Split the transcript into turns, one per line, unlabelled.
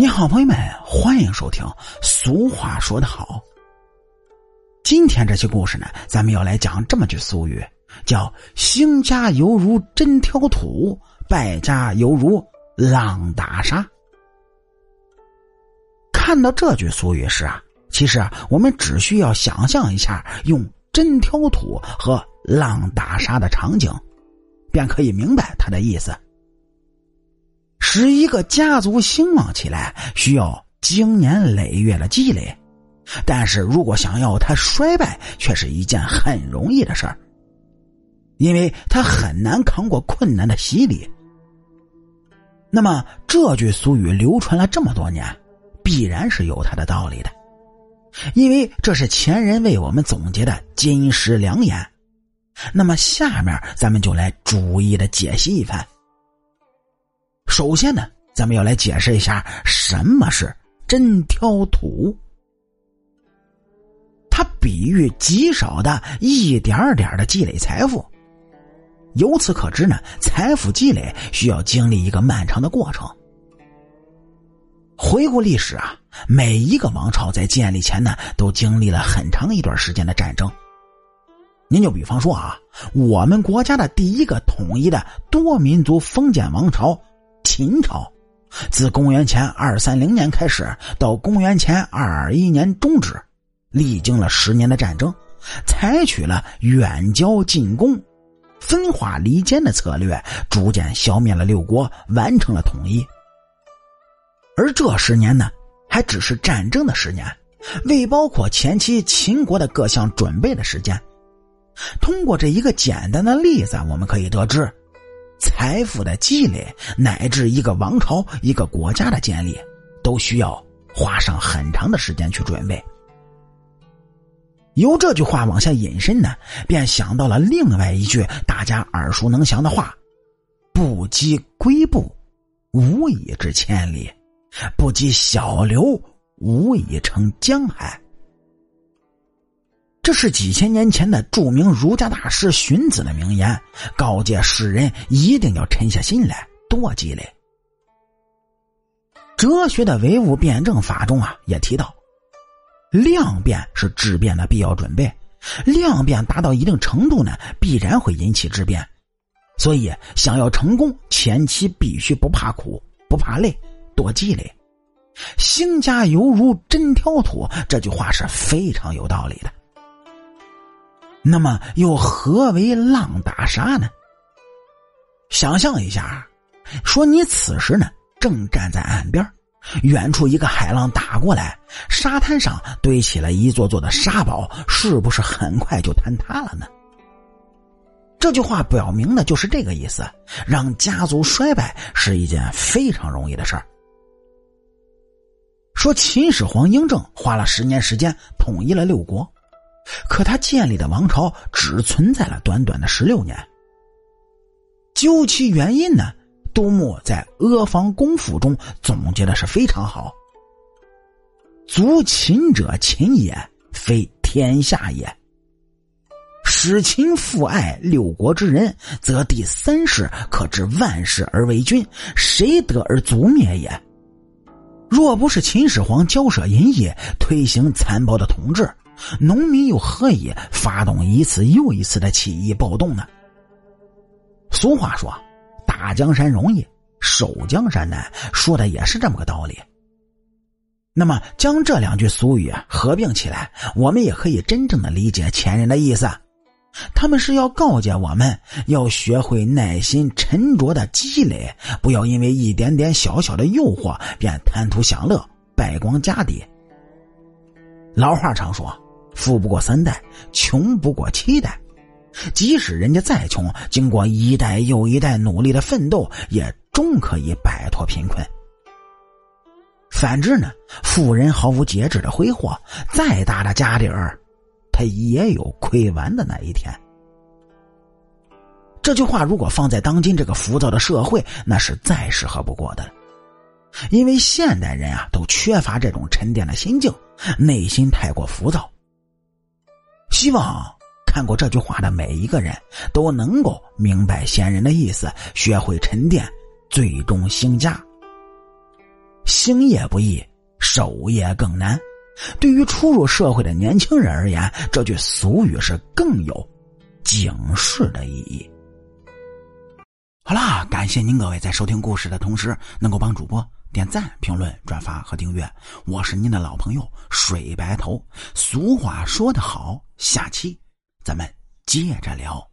你好，朋友们，欢迎收听。俗话说得好，今天这期故事呢，咱们要来讲这么句俗语，叫“兴家犹如针挑土，败家犹如浪打沙”。看到这句俗语时啊，其实啊，我们只需要想象一下用针挑土和浪打沙的场景，便可以明白它的意思。使一个家族兴旺起来，需要经年累月的积累；但是如果想要它衰败，却是一件很容易的事儿，因为它很难扛过困难的洗礼。那么这句俗语流传了这么多年，必然是有它的道理的，因为这是前人为我们总结的金石良言。那么下面咱们就来逐一的解析一番。首先呢，咱们要来解释一下什么是针挑土。它比喻极少的一点点的积累财富。由此可知呢，财富积累需要经历一个漫长的过程。回顾历史啊，每一个王朝在建立前呢，都经历了很长一段时间的战争。您就比方说啊，我们国家的第一个统一的多民族封建王朝。秦朝自公元前二三零年开始，到公元前二二一年终止，历经了十年的战争，采取了远交近攻、分化离间的策略，逐渐消灭了六国，完成了统一。而这十年呢，还只是战争的十年，未包括前期秦国的各项准备的时间。通过这一个简单的例子，我们可以得知。财富的积累，乃至一个王朝、一个国家的建立，都需要花上很长的时间去准备。由这句话往下引申呢，便想到了另外一句大家耳熟能详的话：“不积跬步，无以至千里；不积小流，无以成江海。”这是几千年前的著名儒家大师荀子的名言，告诫世人一定要沉下心来，多积累。哲学的唯物辩证法中啊，也提到，量变是质变的必要准备，量变达到一定程度呢，必然会引起质变。所以，想要成功，前期必须不怕苦，不怕累，多积累。兴家犹如针挑土，这句话是非常有道理的。那么又何为浪打沙呢？想象一下，说你此时呢正站在岸边，远处一个海浪打过来，沙滩上堆起了一座座的沙堡，是不是很快就坍塌了呢？这句话表明的就是这个意思：让家族衰败是一件非常容易的事儿。说秦始皇嬴政花了十年时间统一了六国。可他建立的王朝只存在了短短的十六年。究其原因呢？杜牧在《阿房宫赋》中总结的是非常好：“足秦者秦也，非天下也。使秦父爱六国之人，则第三世可知万世而为君，谁得而足灭也？若不是秦始皇骄奢淫逸，推行残暴的统治。”农民又何以发动一次又一次的起义暴动呢？俗话说：“打江山容易，守江山难。”说的也是这么个道理。那么，将这两句俗语合并起来，我们也可以真正的理解前人的意思。他们是要告诫我们要学会耐心沉着的积累，不要因为一点点小小的诱惑便贪图享乐，败光家底。老话常说。富不过三代，穷不过七代。即使人家再穷，经过一代又一代努力的奋斗，也终可以摆脱贫困。反之呢，富人毫无节制的挥霍，再大的家底儿，他也有亏完的那一天。这句话如果放在当今这个浮躁的社会，那是再适合不过的了。因为现代人啊，都缺乏这种沉淀的心境，内心太过浮躁。希望看过这句话的每一个人都能够明白先人的意思，学会沉淀，最终兴家。兴也不易，守也更难。对于初入社会的年轻人而言，这句俗语是更有警示的意义。好啦，感谢您各位在收听故事的同时，能够帮主播点赞、评论、转发和订阅。我是您的老朋友水白头。俗话说得好，下期咱们接着聊。